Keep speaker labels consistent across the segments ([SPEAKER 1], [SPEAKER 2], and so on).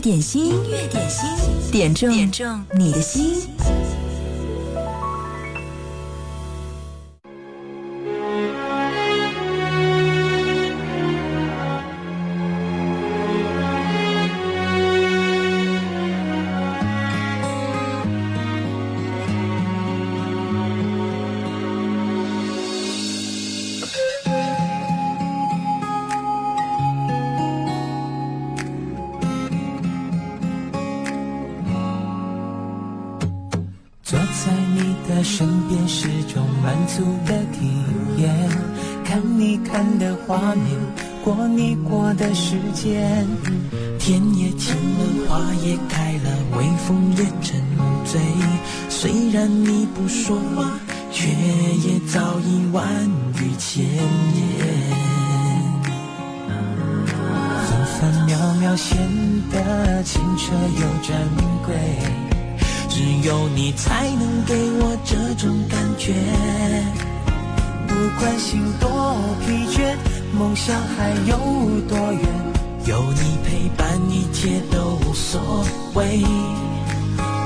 [SPEAKER 1] 点心，音乐点心，点中点中你的心。
[SPEAKER 2] 天也晴了，花也开了，微风也沉醉。虽然你不说话，却也早已万语千言。分分秒秒显得清澈又珍贵，只有你才能给我这种感觉。不管心多疲倦，梦想还有多远。有你陪伴，一切都无所谓。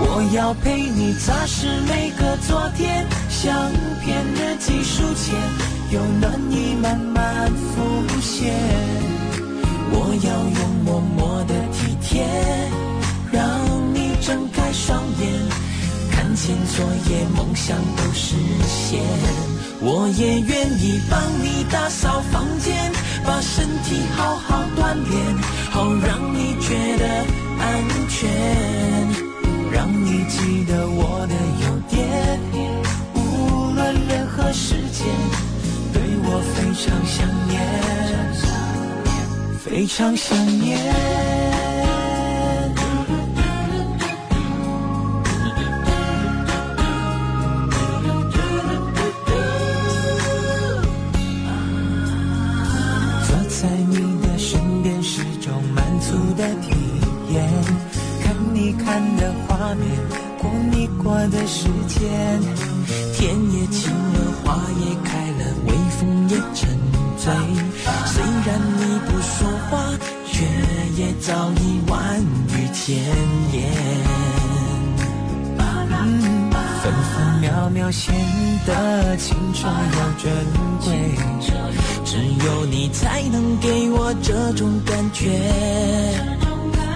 [SPEAKER 2] 我要陪你擦拭每个昨天，相片日记书签，有暖意慢慢浮现。我要用默默的体贴，让你睁开双眼，看见昨夜梦想都实现。我也愿意帮你打扫房间。把身体好好锻炼，好让你觉得安全，让你记得我的优点。无论任何时间，对我非常想念，非常想念。看的画面过的时间，天也晴了，花也开了，微风也沉醉。虽然你不说话，却也早已万语千言。分分秒秒显得清澈又珍贵，只有你才能给我这种感觉。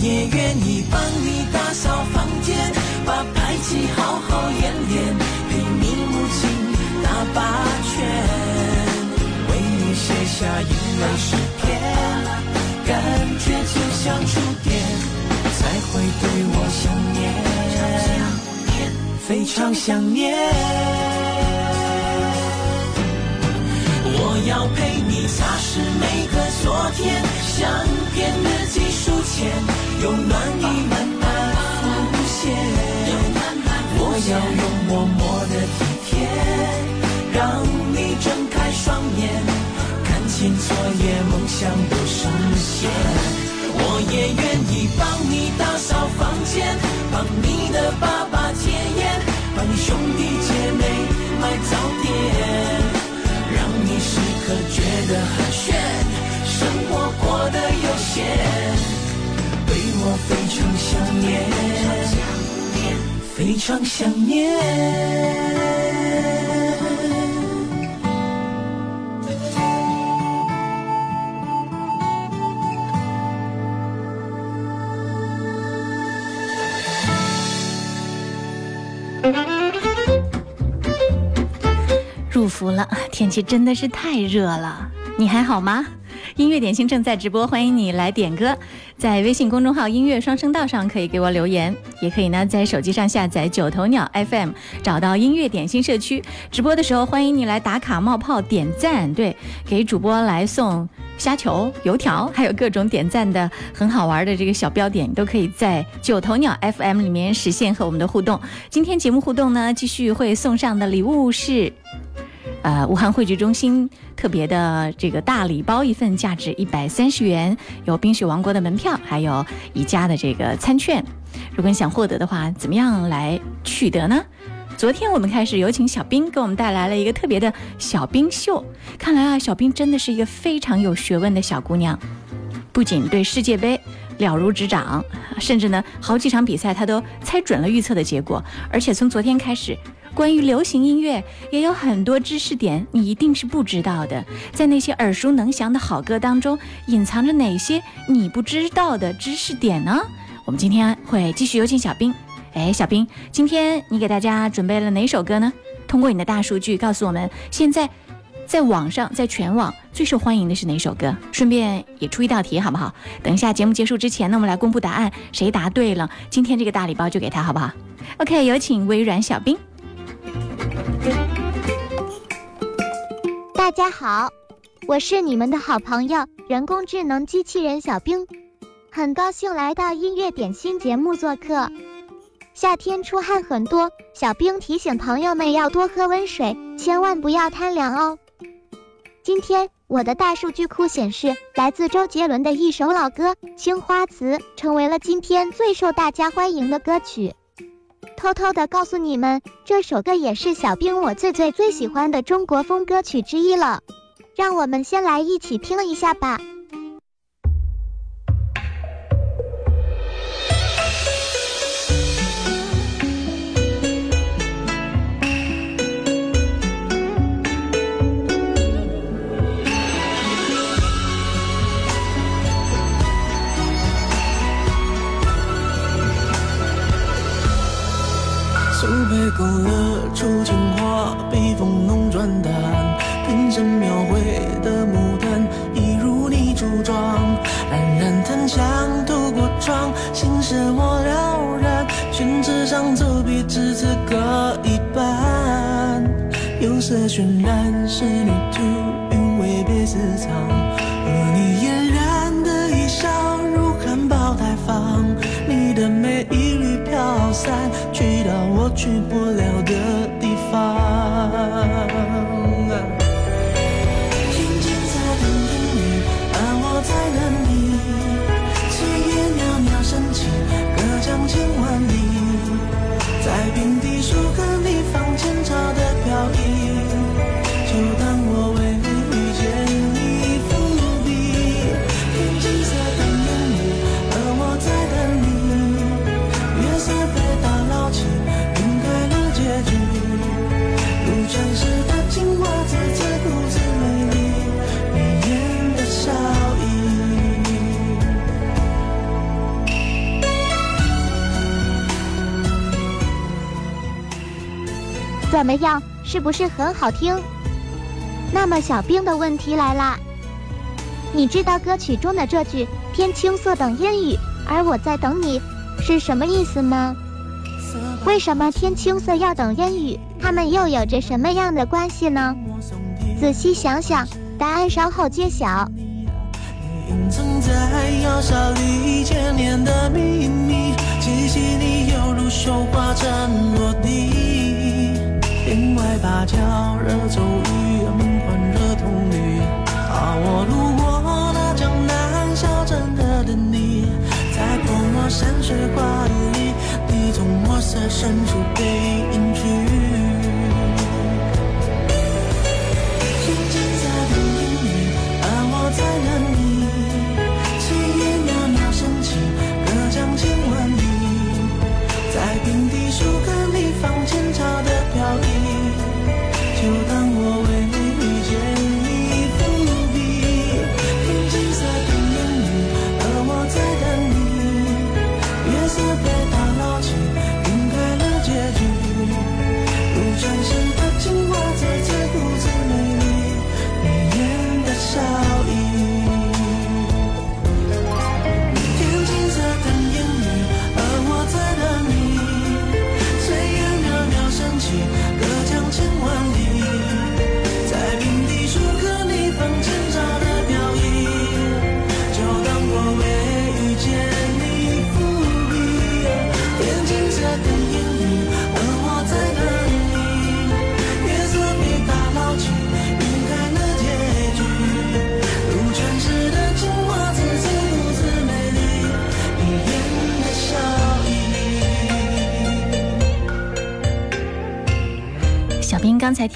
[SPEAKER 2] 也愿意帮你打扫房间，把排气好好演练，陪你母亲打八圈，为你写下英文诗篇，感觉就像触电，才会对我想念，非常想念。我要陪你擦拭每个昨天，相片日记。有暖意慢慢浮现，我要用默默的体贴，让你睁开双眼，看清昨夜梦想都实现。我也愿意帮你打扫房间，帮你的爸爸戒烟，帮你兄弟姐妹买早点，让你时刻觉得很炫，生活过得悠闲。我非常想念，非常想念。
[SPEAKER 3] 入伏了，天气真的是太热了。你还好吗？音乐点心正在直播，欢迎你来点歌。在微信公众号“音乐双声道”上可以给我留言，也可以呢在手机上下载九头鸟 FM，找到音乐点心社区。直播的时候，欢迎你来打卡冒泡点赞，对，给主播来送虾球、油条，还有各种点赞的很好玩的这个小标点，都可以在九头鸟 FM 里面实现和我们的互动。今天节目互动呢，继续会送上的礼物是。呃，武汉汇聚中心特别的这个大礼包一份，价值一百三十元，有冰雪王国的门票，还有宜家的这个餐券。如果你想获得的话，怎么样来取得呢？昨天我们开始有请小兵给我们带来了一个特别的小兵秀。看来啊，小兵真的是一个非常有学问的小姑娘，不仅对世界杯了如指掌，甚至呢好几场比赛她都猜准了预测的结果，而且从昨天开始。关于流行音乐也有很多知识点，你一定是不知道的。在那些耳熟能详的好歌当中，隐藏着哪些你不知道的知识点呢？我们今天会继续有请小兵。哎，小兵，今天你给大家准备了哪首歌呢？通过你的大数据告诉我们，现在在网上，在全网最受欢迎的是哪首歌？顺便也出一道题，好不好？等一下节目结束之前呢，我们来公布答案，谁答对了，今天这个大礼包就给他，好不好？OK，有请微软小兵。
[SPEAKER 4] 大家好，我是你们的好朋友人工智能机器人小兵，很高兴来到音乐点心节目做客。夏天出汗很多，小兵提醒朋友们要多喝温水，千万不要贪凉哦。今天我的大数据库显示，来自周杰伦的一首老歌《青花瓷》成为了今天最受大家欢迎的歌曲。偷偷的告诉你们，这首歌也是小兵我最最最喜欢的中国风歌曲之一了。让我们先来一起听一下吧。
[SPEAKER 5] 勾勒出情话，笔锋浓转淡，平生描绘的牡丹，一如你初妆。冉冉檀香透过窗，心事我了然。宣纸上走笔，只字各一半。釉色渲染，仕女图，韵味别私藏。去到。我去不了的地方。
[SPEAKER 4] 怎么样，是不是很好听？那么小兵的问题来啦，你知道歌曲中的这句“天青色等烟雨，而我在等你”是什么意思吗？为什么天青色要等烟雨？它们又有着什么样的关系呢？仔细想想，答案稍后揭晓。
[SPEAKER 5] 隐藏在窑烧里千年的秘密，气息里犹如绣花针落地。天外芭蕉惹骤雨，门环惹铜绿。啊，我路过那江南小镇的等你，在泼墨山水画里，你从墨色深处背影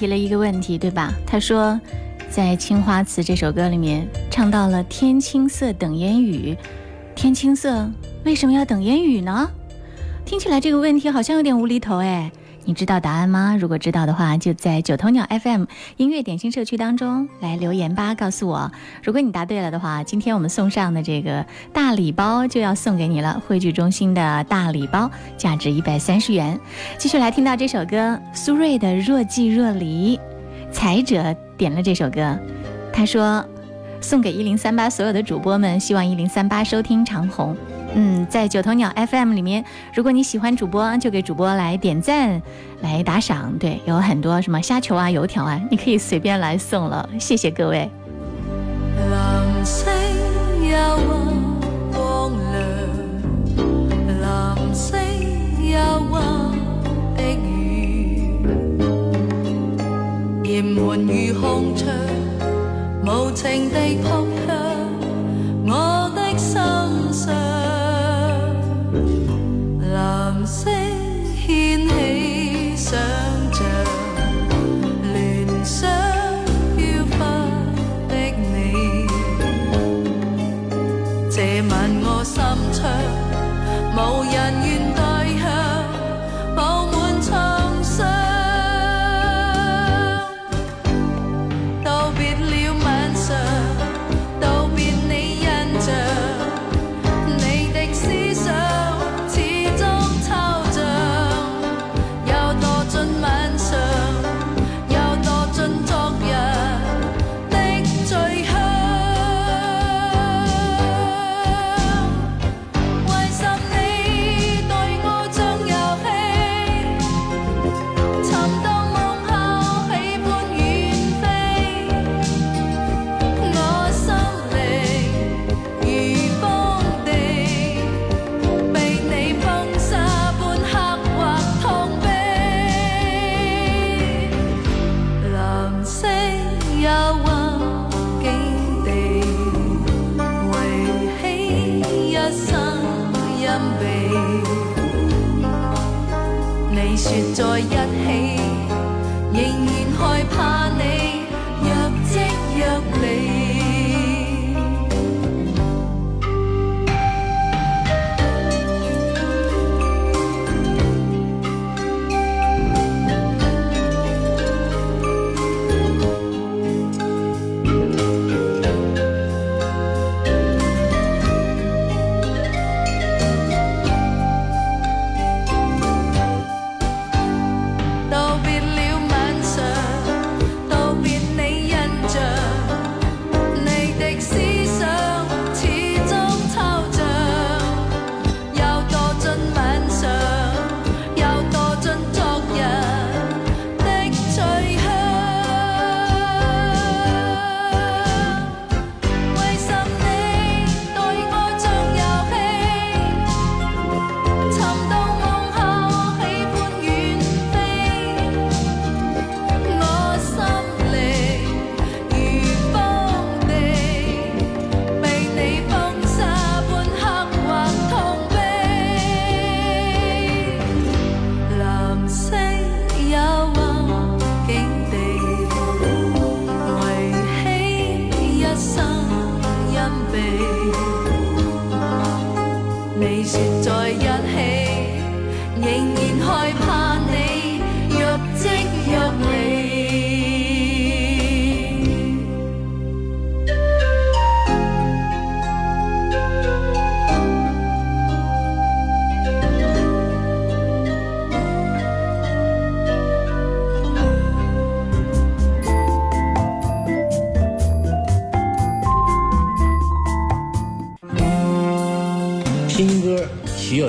[SPEAKER 3] 提了一个问题，对吧？他说，在《青花瓷》这首歌里面唱到了“天青色等烟雨”，天青色为什么要等烟雨呢？听起来这个问题好像有点无厘头哎。你知道答案吗？如果知道的话，就在九头鸟 FM 音乐点心社区当中来留言吧，告诉我。如果你答对了的话，今天我们送上的这个大礼包就要送给你了，汇聚中心的大礼包，价值一百三十元。继续来听到这首歌，苏芮的《若即若离》，才者点了这首歌，他说送给一零三八所有的主播们，希望一零三八收听长虹。嗯，在九头鸟 FM 里面，如果你喜欢主播，就给主播来点赞、来打赏。对，有很多什么虾球啊、油条啊，你可以随便来送了。谢谢各位。
[SPEAKER 6] 蓝色幽光亮，蓝色幽光的雨，严门如空窗，无情地扑向我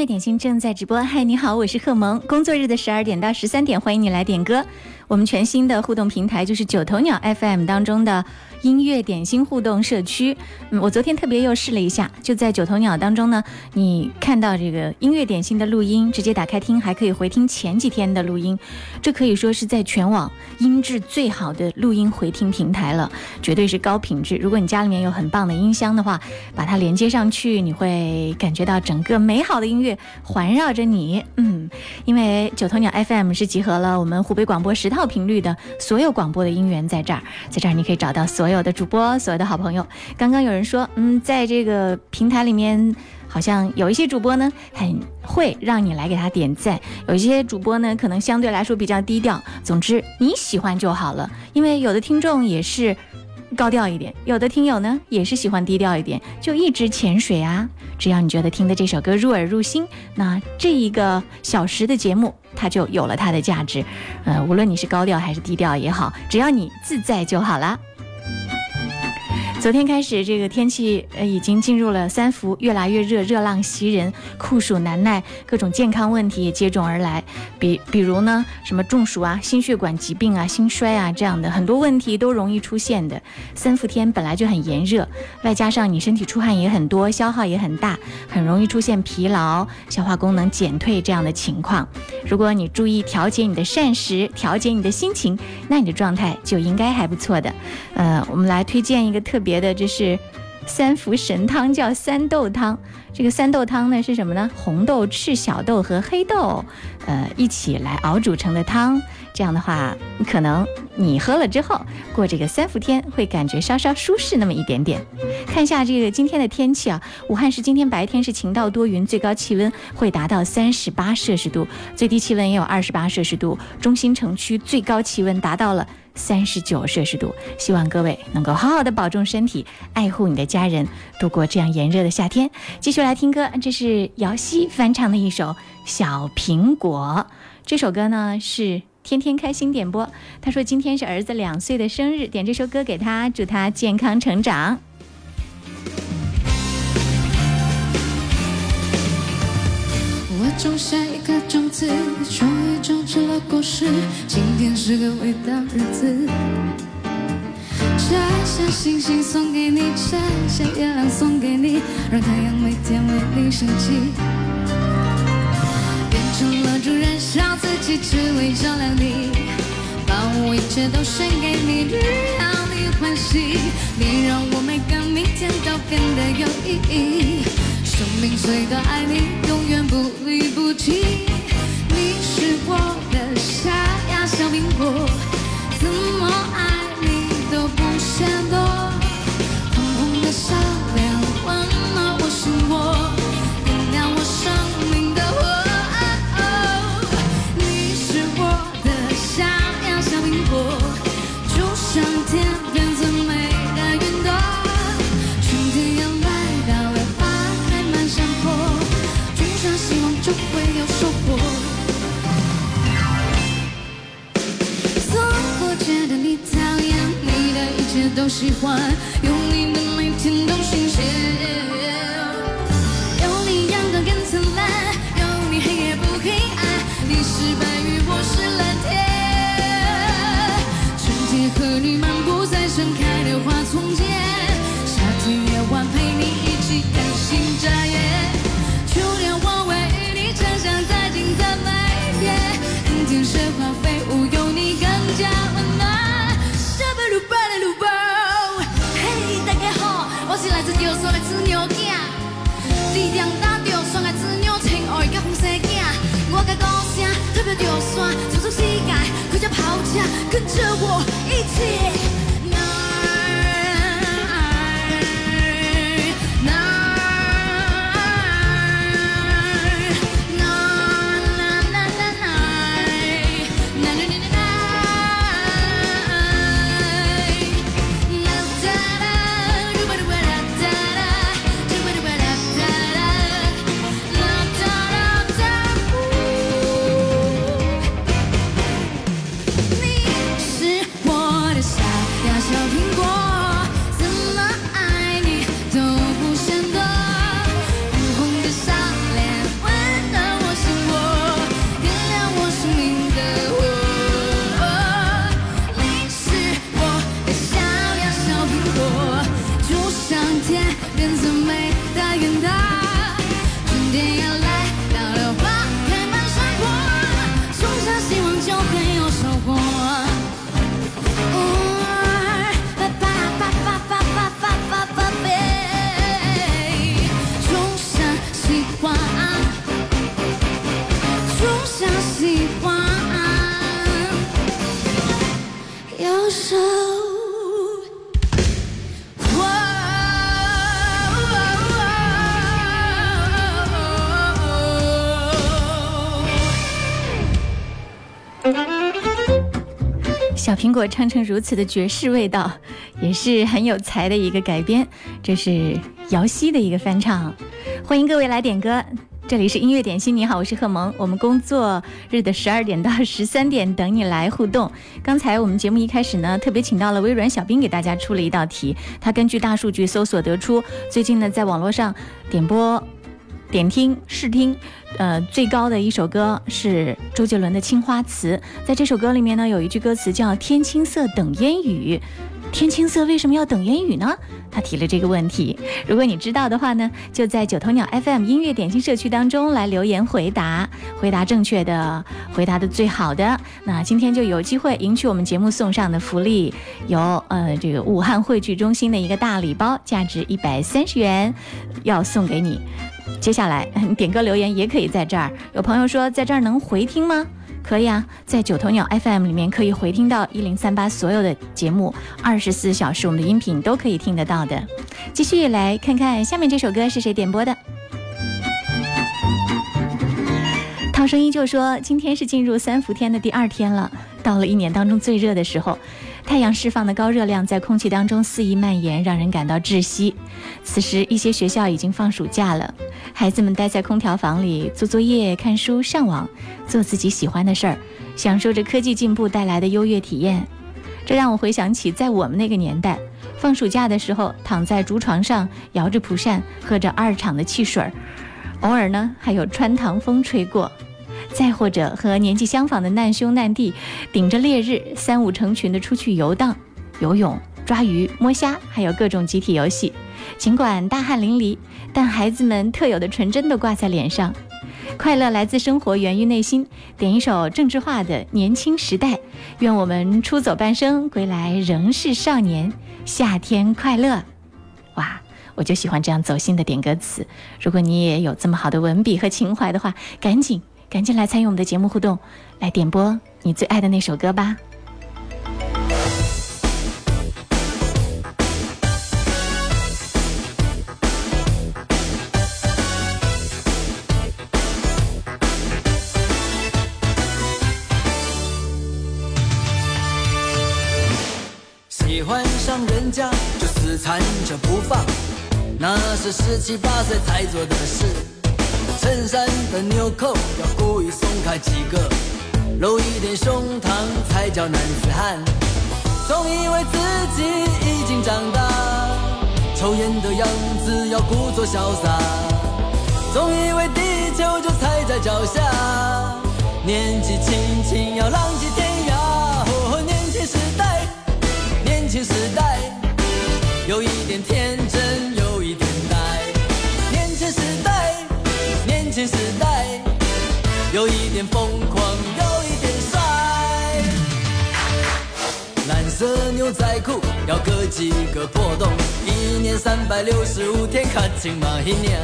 [SPEAKER 3] 乐点心正在直播，嗨，你好，我是贺萌。工作日的十二点到十三点，欢迎你来点歌。我们全新的互动平台就是九头鸟 FM 当中的音乐点心互动社区。嗯，我昨天特别又试了一下，就在九头鸟当中呢，你看到这个音乐点心的录音，直接打开听，还可以回听前几天的录音。这可以说是在全网音质最好的录音回听平台了，绝对是高品质。如果你家里面有很棒的音箱的话，把它连接上去，你会感觉到整个美好的音乐环绕着你。嗯，因为九头鸟 FM 是集合了我们湖北广播十套频率的所有广播的音源在这儿，在这儿你可以找到所有所有的主播，所有的好朋友。刚刚有人说，嗯，在这个平台里面。好像有一些主播呢，很会让你来给他点赞；有一些主播呢，可能相对来说比较低调。总之，你喜欢就好了，因为有的听众也是高调一点，有的听友呢也是喜欢低调一点，就一直潜水啊。只要你觉得听的这首歌入耳入心，那这一个小时的节目它就有了它的价值。呃，无论你是高调还是低调也好，只要你自在就好了。昨天开始，这个天气呃已经进入了三伏，越来越热，热浪袭人，酷暑难耐，各种健康问题也接踵而来。比比如呢，什么中暑啊、心血管疾病啊、心衰啊这样的很多问题都容易出现的。三伏天本来就很炎热，外加上你身体出汗也很多，消耗也很大，很容易出现疲劳、消化功能减退这样的情况。如果你注意调节你的膳食，调节你的心情，那你的状态就应该还不错的。呃，我们来推荐一个特别的，这是三伏神汤，叫三豆汤。这个三豆汤呢是什么呢？红豆、赤小豆和黑豆，呃，一起来熬煮成的汤。这样的话，可能你喝了之后，过这个三伏天会感觉稍稍舒适那么一点点。看一下这个今天的天气啊，武汉市今天白天是晴到多云，最高气温会达到三十八摄氏度，最低气温也有二十八摄氏度。中心城区最高气温达到了三十九摄氏度。希望各位能够好好的保重身体，爱护你的家人，度过这样炎热的夏天。继续来听歌，这是姚西翻唱的一首《小苹果》。这首歌呢是天天开心点播。他说今天是儿子两岁的生日，点这首歌给他，祝他健康成长。
[SPEAKER 7] 种下一颗种子，终于长出了果实。今天是个伟大日子，摘下星星送给你，摘下月亮送给你，让太阳每天为你升起。变成了主燃烧自己，只为照亮你，把我一切都献给你，只要你欢喜，你让我每个明天都变得有意义。生命虽短爱你，永远不离不弃。你是我的小呀小苹果，都喜欢，有你的每天都新鲜。有你阳光更灿烂，有你黑夜不黑暗，你是白云，我是蓝天。春天和你漫步在盛开的花丛间，夏天夜晚陪你一起看星眨眼，秋天我为你呈现在金色麦田，冬天雪花飞舞，有你更加温。囝。力量打着山的子牛情爱甲风西囝，我甲歌声特别着山，走出世界，开着跑车，跟着我一起。
[SPEAKER 3] 苹果唱成如此的爵士味道，也是很有才的一个改编。这是姚希的一个翻唱，欢迎各位来点歌。这里是音乐点心，你好，我是贺萌。我们工作日的十二点到十三点等你来互动。刚才我们节目一开始呢，特别请到了微软小兵给大家出了一道题，他根据大数据搜索得出，最近呢在网络上点播、点听、试听。呃，最高的一首歌是周杰伦的《青花瓷》。在这首歌里面呢，有一句歌词叫“天青色等烟雨”，天青色为什么要等烟雨呢？他提了这个问题。如果你知道的话呢，就在九头鸟 FM 音乐点心社区当中来留言回答，回答正确的，回答的最好的，那今天就有机会赢取我们节目送上的福利，有呃这个武汉汇聚中心的一个大礼包，价值一百三十元，要送给你。接下来 点歌留言也可以在这儿。有朋友说在这儿能回听吗？可以啊，在九头鸟 FM 里面可以回听到一零三八所有的节目，二十四小时我们的音频都可以听得到的。继续来看看下面这首歌是谁点播的。涛声依旧说，今天是进入三伏天的第二天了，到了一年当中最热的时候。太阳释放的高热量在空气当中肆意蔓延，让人感到窒息。此时，一些学校已经放暑假了，孩子们待在空调房里做作业、看书、上网，做自己喜欢的事儿，享受着科技进步带来的优越体验。这让我回想起在我们那个年代，放暑假的时候，躺在竹床上，摇着蒲扇，喝着二厂的汽水儿，偶尔呢还有穿堂风吹过。再或者和年纪相仿的难兄难弟，顶着烈日，三五成群的出去游荡、游泳、抓鱼、摸虾，还有各种集体游戏。尽管大汗淋漓，但孩子们特有的纯真都挂在脸上。快乐来自生活，源于内心。点一首郑智化的《年轻时代》，愿我们出走半生，归来仍是少年。夏天快乐！哇，我就喜欢这样走心的点歌词。如果你也有这么好的文笔和情怀的话，赶紧。赶紧来参与我们的节目互动，来点播你最爱的那首歌吧。
[SPEAKER 8] 喜欢上人家就死缠着不放，那是十七八岁才做的事。衬衫的纽扣要故意松开几个，露一点胸膛才叫男子汉。总以为自己已经长大，抽烟的样子要故作潇洒。总以为地球就踩在脚下，年纪轻轻要浪迹天涯。哦，年轻时代，年轻时代，有一点天真，疯狂，有一点帅。蓝色牛仔裤要割几个破洞，一年三百六十五天，卡紧嘛一年。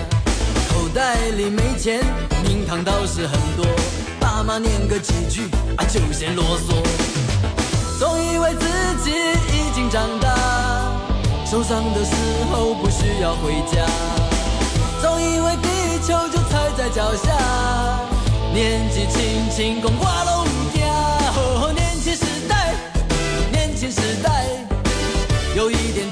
[SPEAKER 8] 口袋里没钱，名堂倒是很多，爸妈念个几句啊就嫌啰嗦。总以为自己已经长大，受伤的时候不需要回家。总以为地球就踩在脚下，年纪轻轻讲我拢唔惊。年轻时代，年轻时代，有一点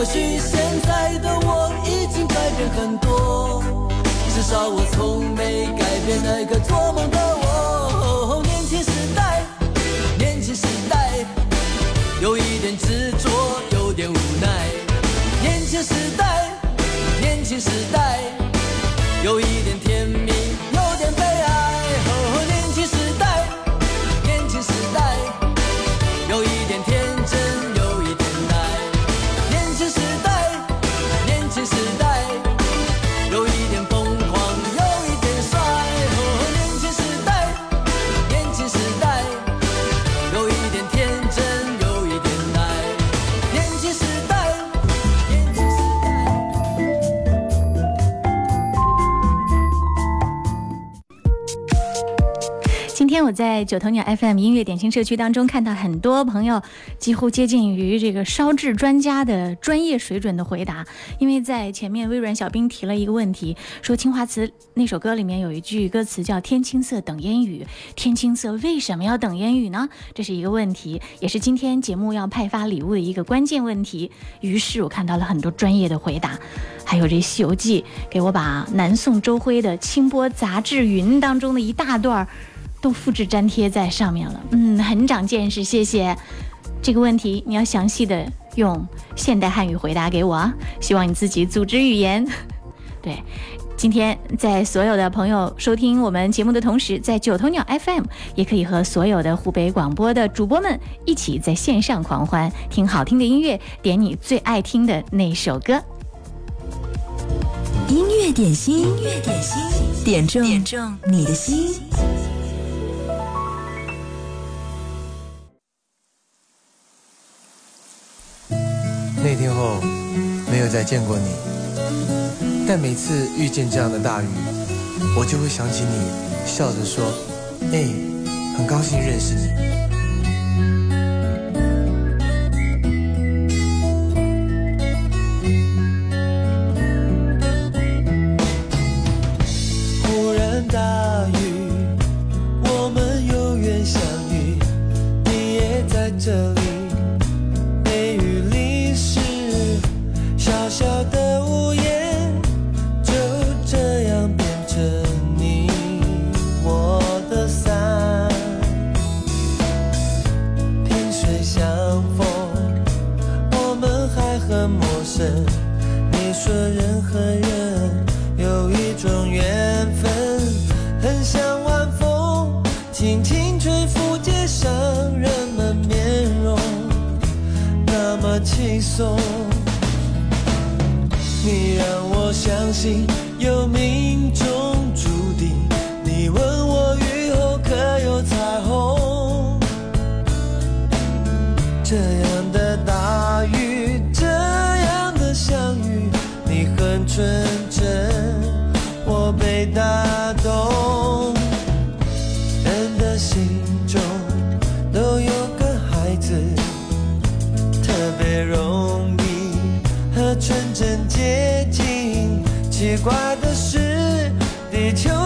[SPEAKER 8] 或许现在的我已经改变很多，至少我从没改变那个做梦的
[SPEAKER 3] 在九头鸟 FM 音乐点心社区当中看到很多朋友几乎接近于这个烧制专家的专业水准的回答，因为在前面微软小兵提了一个问题，说青花瓷那首歌里面有一句歌词叫“天青色等烟雨”，天青色为什么要等烟雨呢？这是一个问题，也是今天节目要派发礼物的一个关键问题。于是我看到了很多专业的回答，还有这《西游记》，给我把南宋周辉的《清波杂志云》当中的一大段儿都复制粘贴在上面了。嗯，很长见识，谢谢。这个问题你要详细的用现代汉语回答给我啊，希望你自己组织语言。对，今天在所有的朋友收听我们节目的同时，在九头鸟 FM 也可以和所有的湖北广播的主播们一起在线上狂欢，听好听的音乐，点你最爱听的那首歌。
[SPEAKER 1] 音乐点心，音乐点心，点中点中你的心。
[SPEAKER 9] 那天后没有再见过你，但每次遇见这样的大雨，我就会想起你，笑着说：“哎，很高兴认识你。”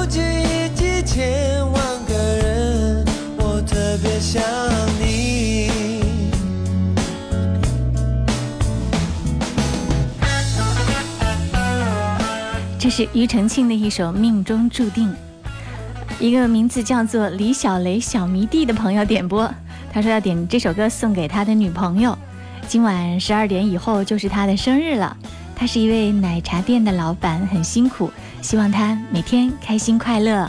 [SPEAKER 2] 地球几亿几千万个人，我特别想你。
[SPEAKER 3] 这是庾澄庆的一首《命中注定》，一个名字叫做李小雷小迷弟的朋友点播，他说要点这首歌送给他的女朋友。今晚十二点以后就是他的生日了，他是一位奶茶店的老板，很辛苦，希望他每天开心快乐。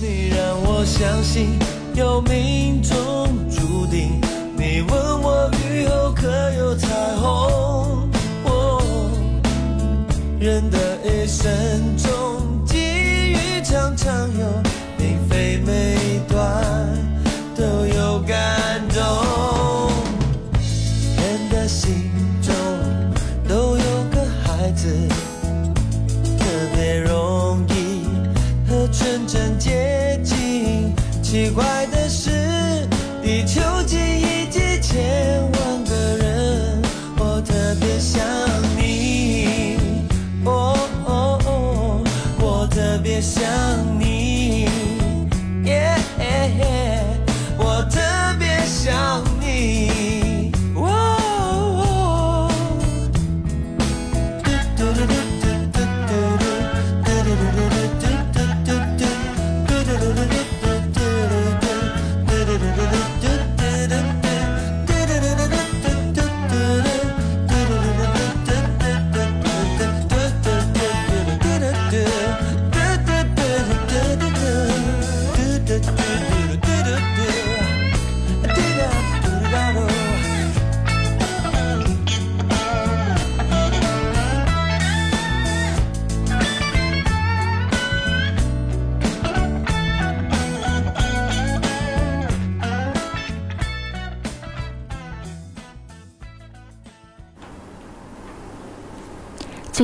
[SPEAKER 2] 你让我相信有命中注定。你问我雨后可有彩虹？哦，人的一生中，际遇常常有，并非每段都有感和纯真接近。奇怪的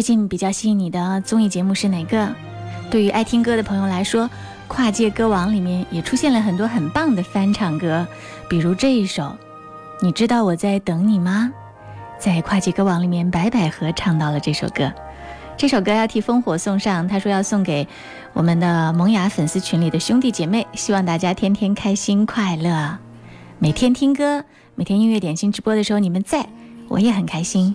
[SPEAKER 3] 近比较吸引你的综艺节目是哪个？对于爱听歌的朋友来说，跨界歌王里面也出现了很多很棒的翻唱歌，比如这一首，你知道我在等你吗？在跨界歌王里面，白百合唱到了这首歌。这首歌要替烽火送上，他说要送给我们的萌芽粉丝群里的兄弟姐妹，希望大家天天开心快乐，每天听歌，每天音乐点心直播的时候你们在，我也很开心。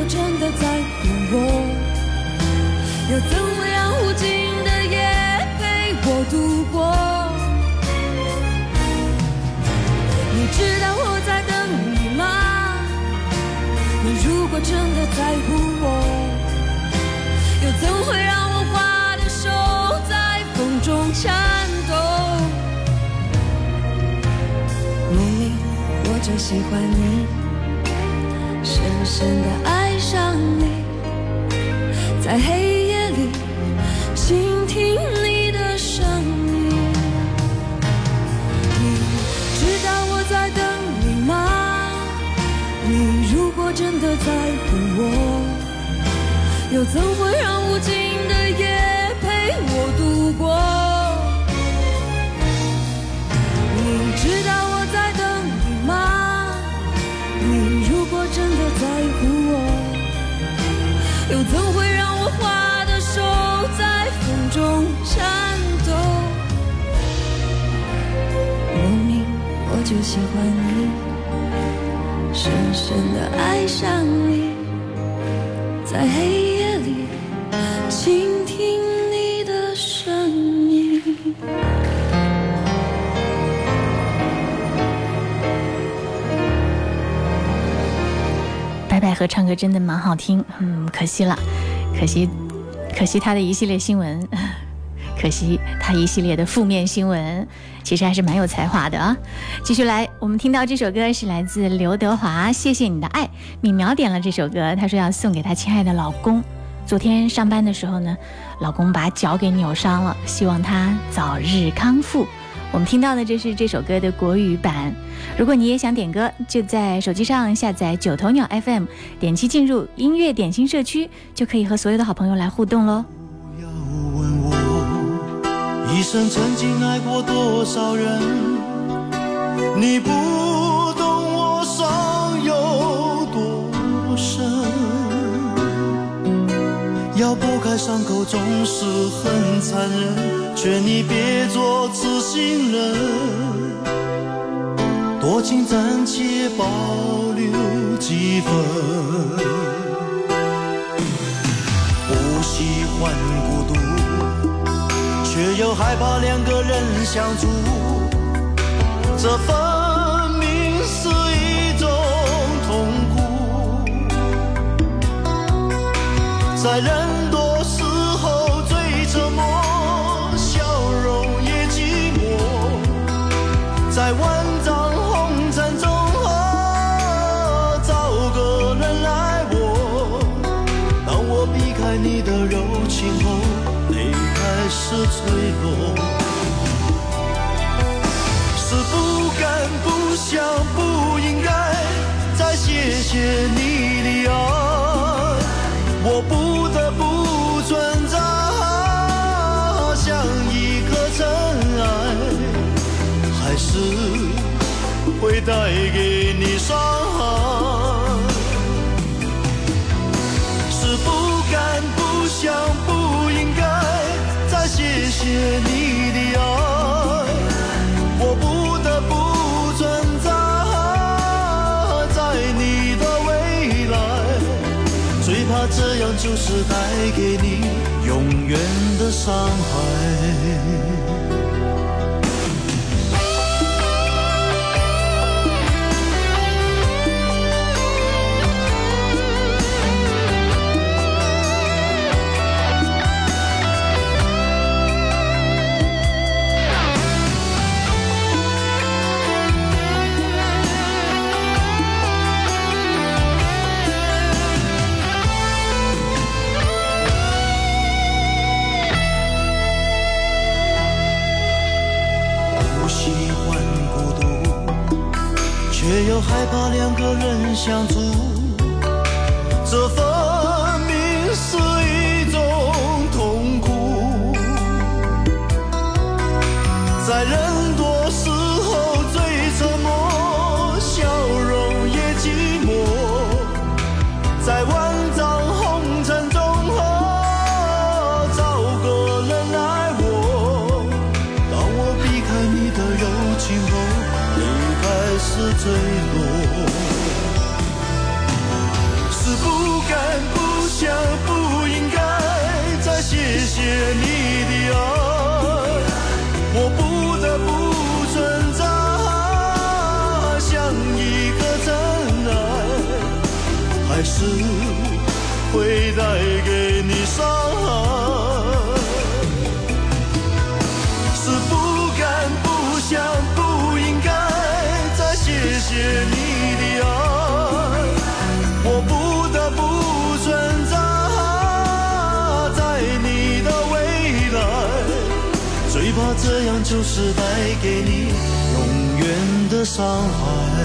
[SPEAKER 7] 果真的在乎我，又怎会让无尽的夜陪我度过？你知道我在等你吗？你如果真的在乎我，又怎会让我花的手在风中颤抖？莫名我就喜欢你，深深的爱想你，在黑夜里倾听你的声音。你知道我在等你吗？你如果真的在乎我，又怎会让无尽的夜陪我度过？你知道我在等你吗？你如果真的在乎，又怎会让我花的手在风中颤抖？莫名我就喜欢你，深深的爱上你，在黑夜里倾听你的声音。
[SPEAKER 3] 和唱歌真的蛮好听，嗯，可惜了，可惜，可惜他的一系列新闻，可惜他一系列的负面新闻，其实还是蛮有才华的啊。继续来，我们听到这首歌是来自刘德华，《谢谢你的爱》。敏苗点了这首歌，她说要送给她亲爱的老公。昨天上班的时候呢，老公把脚给扭伤了，希望他早日康复。我们听到的这是这首歌的国语版。如果你也想点歌，就在手机上下载九头鸟 FM，点击进入音乐点心社区，就可以和所有的好朋友来互动喽。
[SPEAKER 10] 不要问我一生曾经爱过多少人，你不懂我伤有多深。要拨开伤口总是很残忍，劝你别做痴心人，多情暂且保留几分。不喜欢孤独，却又害怕两个人相处，这分明是一种痛苦。在人多在万丈红尘中，啊找个人爱我。当我避开你的柔情后，泪开始坠落。是不敢、不想、不应该再谢谢你带给你伤害。是不敢、不想、不应该再谢谢你的爱，我不得不存在在你的未来，最怕这样就是带给你永远的伤害。害怕两个人相处。是坠落。是不敢、不想、不应该再谢谢你的爱，我不得不存在，像一个真爱，还是会带给给你永远的伤害。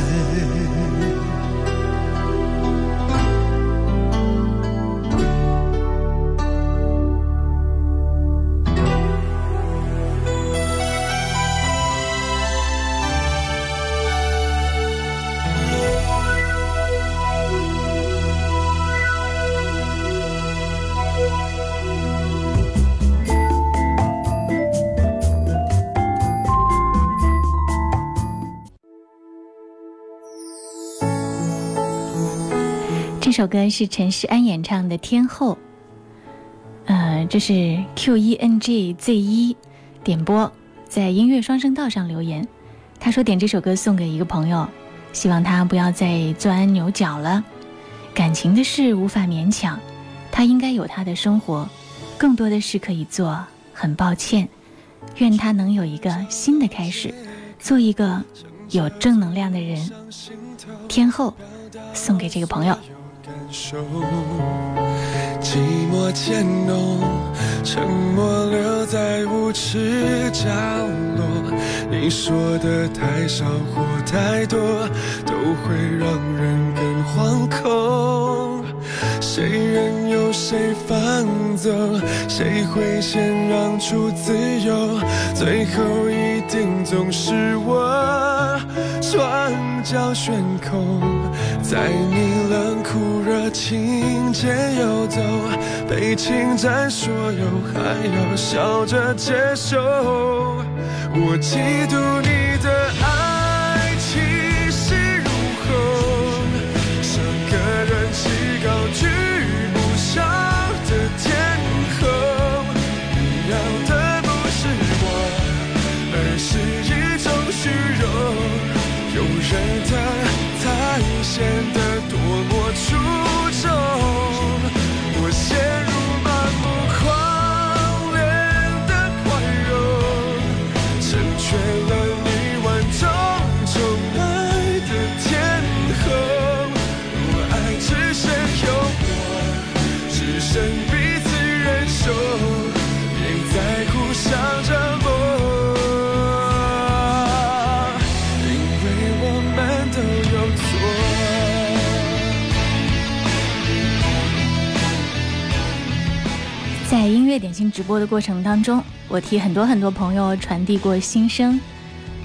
[SPEAKER 3] 首歌是陈势安演唱的《天后》，呃，这是 Q E N G Z 一点播，在音乐双声道上留言，他说点这首歌送给一个朋友，希望他不要再钻牛角了，感情的事无法勉强，他应该有他的生活，更多的事可以做，很抱歉，愿他能有一个新的开始，做一个有正能量的人。天后送给这个朋友。
[SPEAKER 11] 感受，寂寞渐浓，沉默留在无耻角落。你说的太少或太多，都会让人更惶恐。谁任由谁放纵，谁会先让出自由？最后一定总是我，双脚悬空，在你冷酷热情间游走，被侵占所有，还要笑着接受。我嫉妒你显得多
[SPEAKER 3] 在点心直播的过程当中，我替很多很多朋友传递过心声，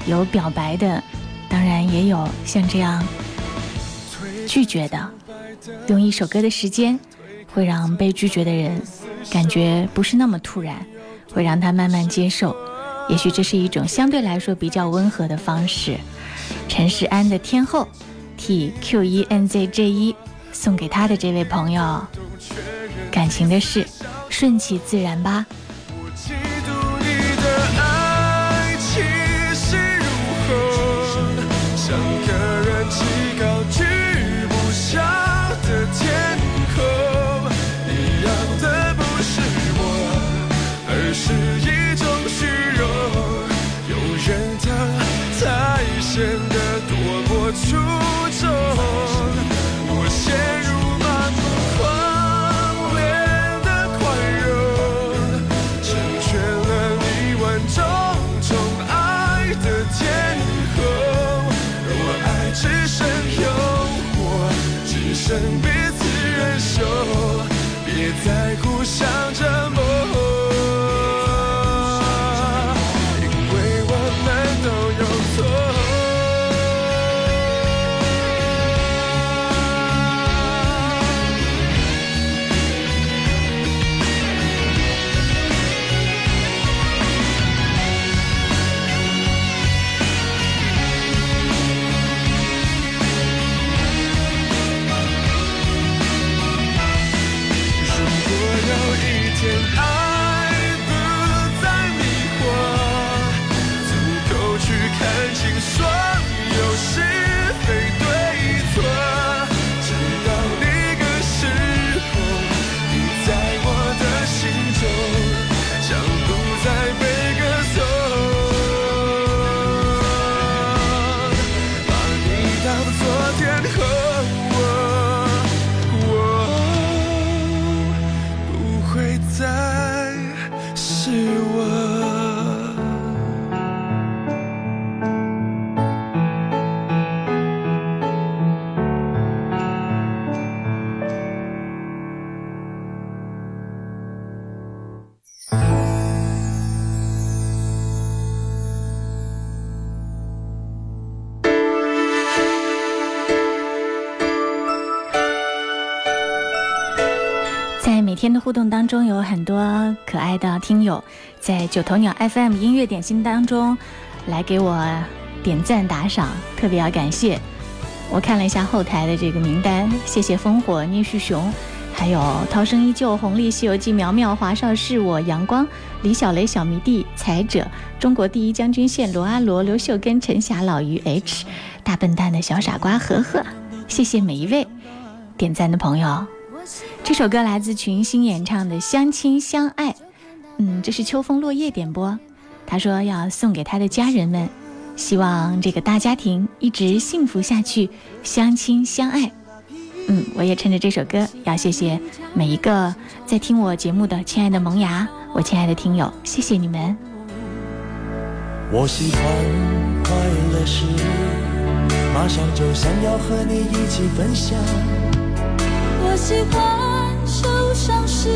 [SPEAKER 3] 有表白的，当然也有像这样拒绝的。用一首歌的时间，会让被拒绝的人感觉不是那么突然，会让他慢慢接受。也许这是一种相对来说比较温和的方式。陈势安的《天后》替 Q 一 N Z J 一送给他的这位朋友，感情的事顺其自然吧。互动当中，有很多可爱的听友在九头鸟 FM 音乐点心当中来给我点赞打赏，特别要感谢。我看了一下后台的这个名单，谢谢烽火、聂旭雄，还有涛声依旧、红利、西游记、苗苗、华少是我、阳光、李小雷、小迷弟、才者、中国第一将军线、罗阿罗、刘秀根、陈霞、老于 H、大笨蛋的小傻瓜和和，谢谢每一位点赞的朋友。这首歌来自群星演唱的《相亲相爱》，嗯，这是秋风落叶点播。他说要送给他的家人们，希望这个大家庭一直幸福下去，相亲相爱。嗯，我也趁着这首歌，要谢谢每一个在听我节目的亲爱的萌芽，我亲爱的听友，谢谢你们。
[SPEAKER 2] 我喜欢快乐时，马上就想要和你一起分享。
[SPEAKER 7] 我喜欢受伤时，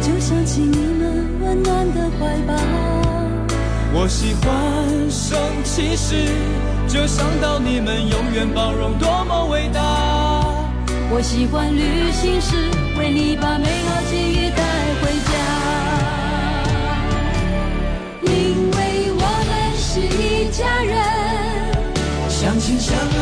[SPEAKER 7] 就想起你们温暖的怀抱。
[SPEAKER 12] 我喜欢生气时，就想到你们永远包容，多么伟大。
[SPEAKER 7] 我喜欢旅行时，为你把美好记忆带回家。因为我们是一家人，
[SPEAKER 2] 相亲相爱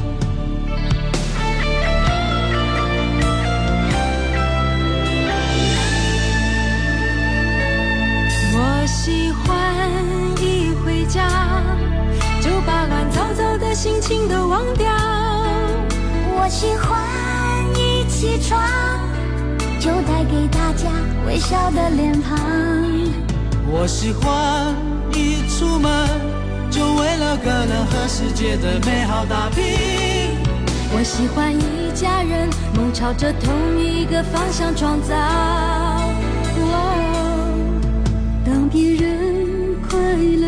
[SPEAKER 7] 家就把乱糟糟的心情都忘掉。
[SPEAKER 4] 我喜欢一起床就带给大家微笑的脸庞。
[SPEAKER 2] 我喜欢一出门就为了可能和世界的美好打拼。
[SPEAKER 7] 我喜欢一家人梦朝着同一个方向创造。哦当别人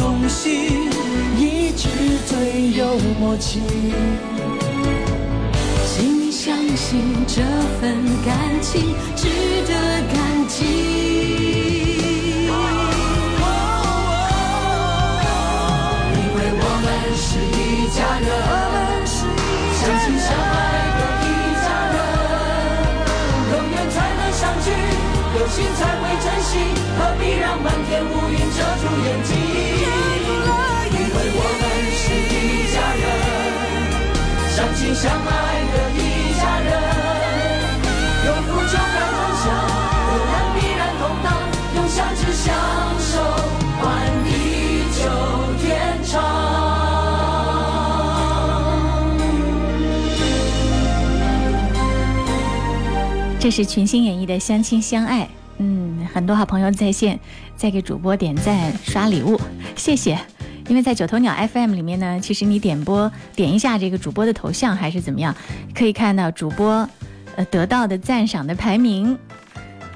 [SPEAKER 2] 用心，一直最有默契。
[SPEAKER 7] 请你相信这份感情值得感激。
[SPEAKER 2] 因为我们是一家人，相亲相爱的一家人，有缘才能相聚，有心才会珍惜，必让满天乌云遮住眼睛？因为我们是一家人，相亲相爱的一家人，
[SPEAKER 3] 这是群星演绎的《相亲相爱》。很多好朋友在线在给主播点赞刷礼物，谢谢。因为在九头鸟 FM 里面呢，其实你点播点一下这个主播的头像还是怎么样，可以看到主播呃得到的赞赏的排名。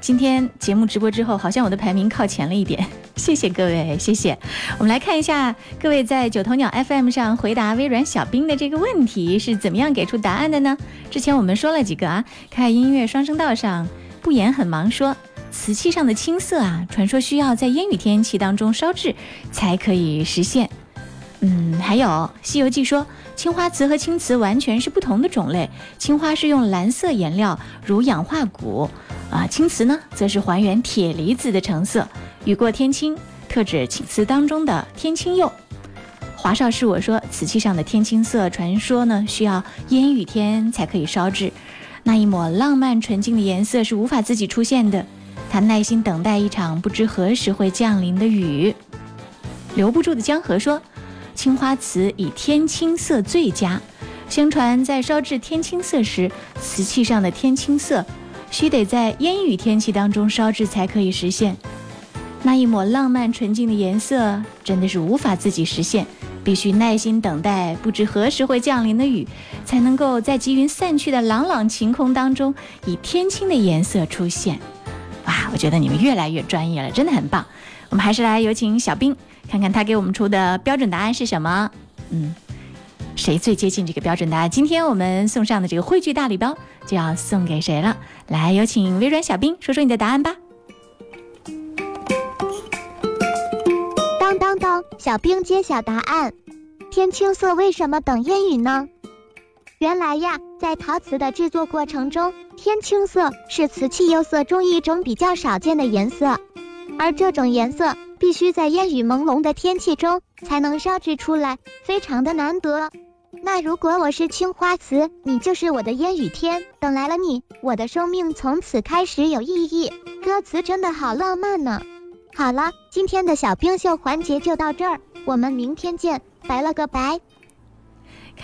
[SPEAKER 3] 今天节目直播之后，好像我的排名靠前了一点，谢谢各位，谢谢。我们来看一下各位在九头鸟 FM 上回答微软小冰的这个问题是怎么样给出答案的呢？之前我们说了几个啊，看音乐双声道上不言很忙说。瓷器上的青色啊，传说需要在烟雨天气当中烧制才可以实现。嗯，还有《西游记》说，青花瓷和青瓷完全是不同的种类。青花是用蓝色颜料如氧化钴，啊，青瓷呢则是还原铁离子的成色。雨过天青，特指青瓷当中的天青釉。华少是我说，瓷器上的天青色，传说呢需要烟雨天才可以烧制。那一抹浪漫纯净的颜色是无法自己出现的，他耐心等待一场不知何时会降临的雨。留不住的江河说，青花瓷以天青色最佳。相传在烧制天青色时，瓷器上的天青色须得在烟雨天气当中烧制才可以实现。那一抹浪漫纯净的颜色，真的是无法自己实现。必须耐心等待不知何时会降临的雨，才能够在积云散去的朗朗晴空当中，以天青的颜色出现。哇，我觉得你们越来越专业了，真的很棒。我们还是来有请小兵，看看他给我们出的标准答案是什么。嗯，谁最接近这个标准答案？今天我们送上的这个汇聚大礼包就要送给谁了？来，有请微软小兵说说你的答案吧。
[SPEAKER 4] 当当当！小兵揭晓答案：天青色为什么等烟雨呢？原来呀，在陶瓷的制作过程中，天青色是瓷器釉色中一种比较少见的颜色，而这种颜色必须在烟雨朦胧的天气中才能烧制出来，非常的难得。那如果我是青花瓷，你就是我的烟雨天，等来了你，我的生命从此开始有意义。歌词真的好浪漫呢。好了，今天的小冰秀环节就到这儿，我们明天见，拜了个拜。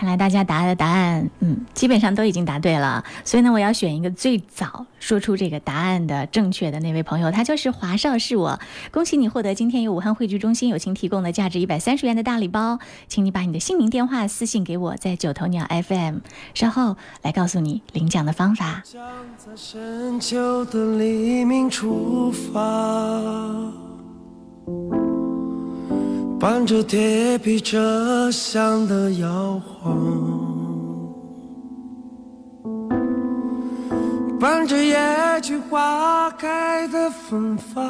[SPEAKER 3] 看来大家答的答案，嗯，基本上都已经答对了。所以呢，我要选一个最早说出这个答案的正确的那位朋友，他就是华少，是我。恭喜你获得今天由武汉汇聚中心友情提供的价值一百三十元的大礼包，请你把你的姓名、电话私信给我，在九头鸟 FM，稍后来告诉你领奖的方法。
[SPEAKER 11] 将在深秋的黎明出发，伴着铁皮车厢的摇晃，伴着野菊花开的芬芳，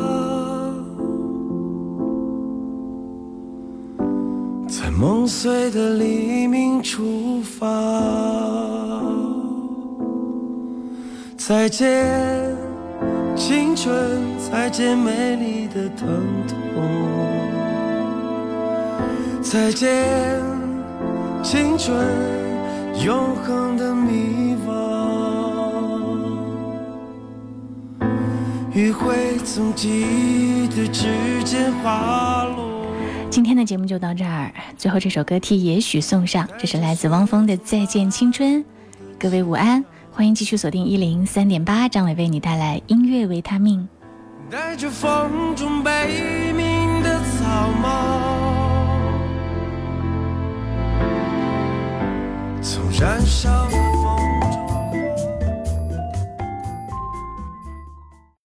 [SPEAKER 11] 在梦碎的黎明出发。再见，青春，再见美丽的疼痛，再见，青春，永恒的迷惘。余晖从记忆的指尖滑落。
[SPEAKER 3] 今天的节目就到这儿，最后这首歌替也许送上，这是来自汪峰的《再见青春》。各位午安，欢迎继续锁定一零三点八，张伟为你带来音乐维他命。
[SPEAKER 11] 带着风中悲从燃烧